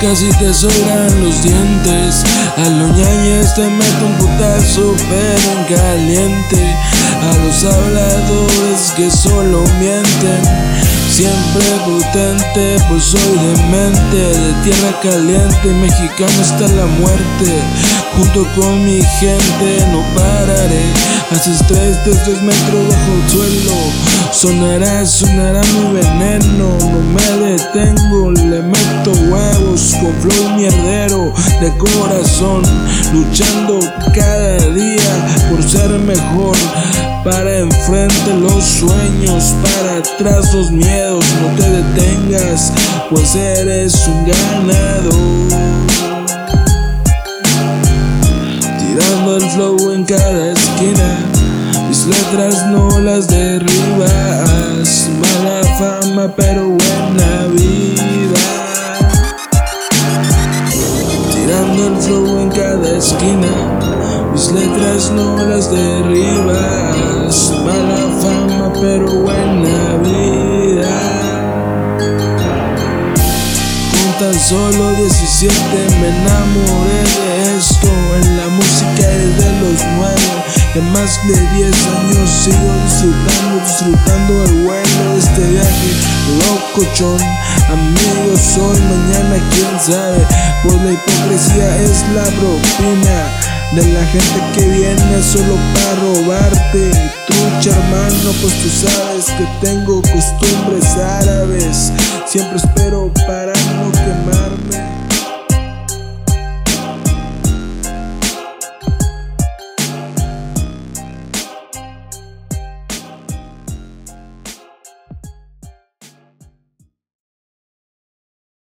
casi te sobran los dientes. A los ñañes te meto un putazo, pero en caliente. A los habladores que solo mienten. Siempre potente, pues soy demente De tierra caliente, mexicano hasta la muerte Junto con mi gente no pararé Haces tres de tres metros bajo el suelo Sonará, sonará mi veneno No me detengo, Con flow mierdero de corazón Luchando cada día por ser mejor para enfrente los sueños, para atrás los miedos, no te detengas, pues eres un ganador. Tirando el flow en cada esquina, mis letras no las derribas, mala fama pero buena vida. El flow en cada esquina, mis letras no las derribas mala fama pero buena vida. Con tan solo 17 me enamoré de esto, en la música desde los nueve. De más de 10 años sigo disfrutando, disfrutando el vuelo de este viaje locochón. Amigos, hoy, mañana, quién sabe, pues la hipocresía es la propina de la gente que viene solo para robarte. Trucha, hermano, pues tú sabes que tengo costumbres árabes. Siempre espero para.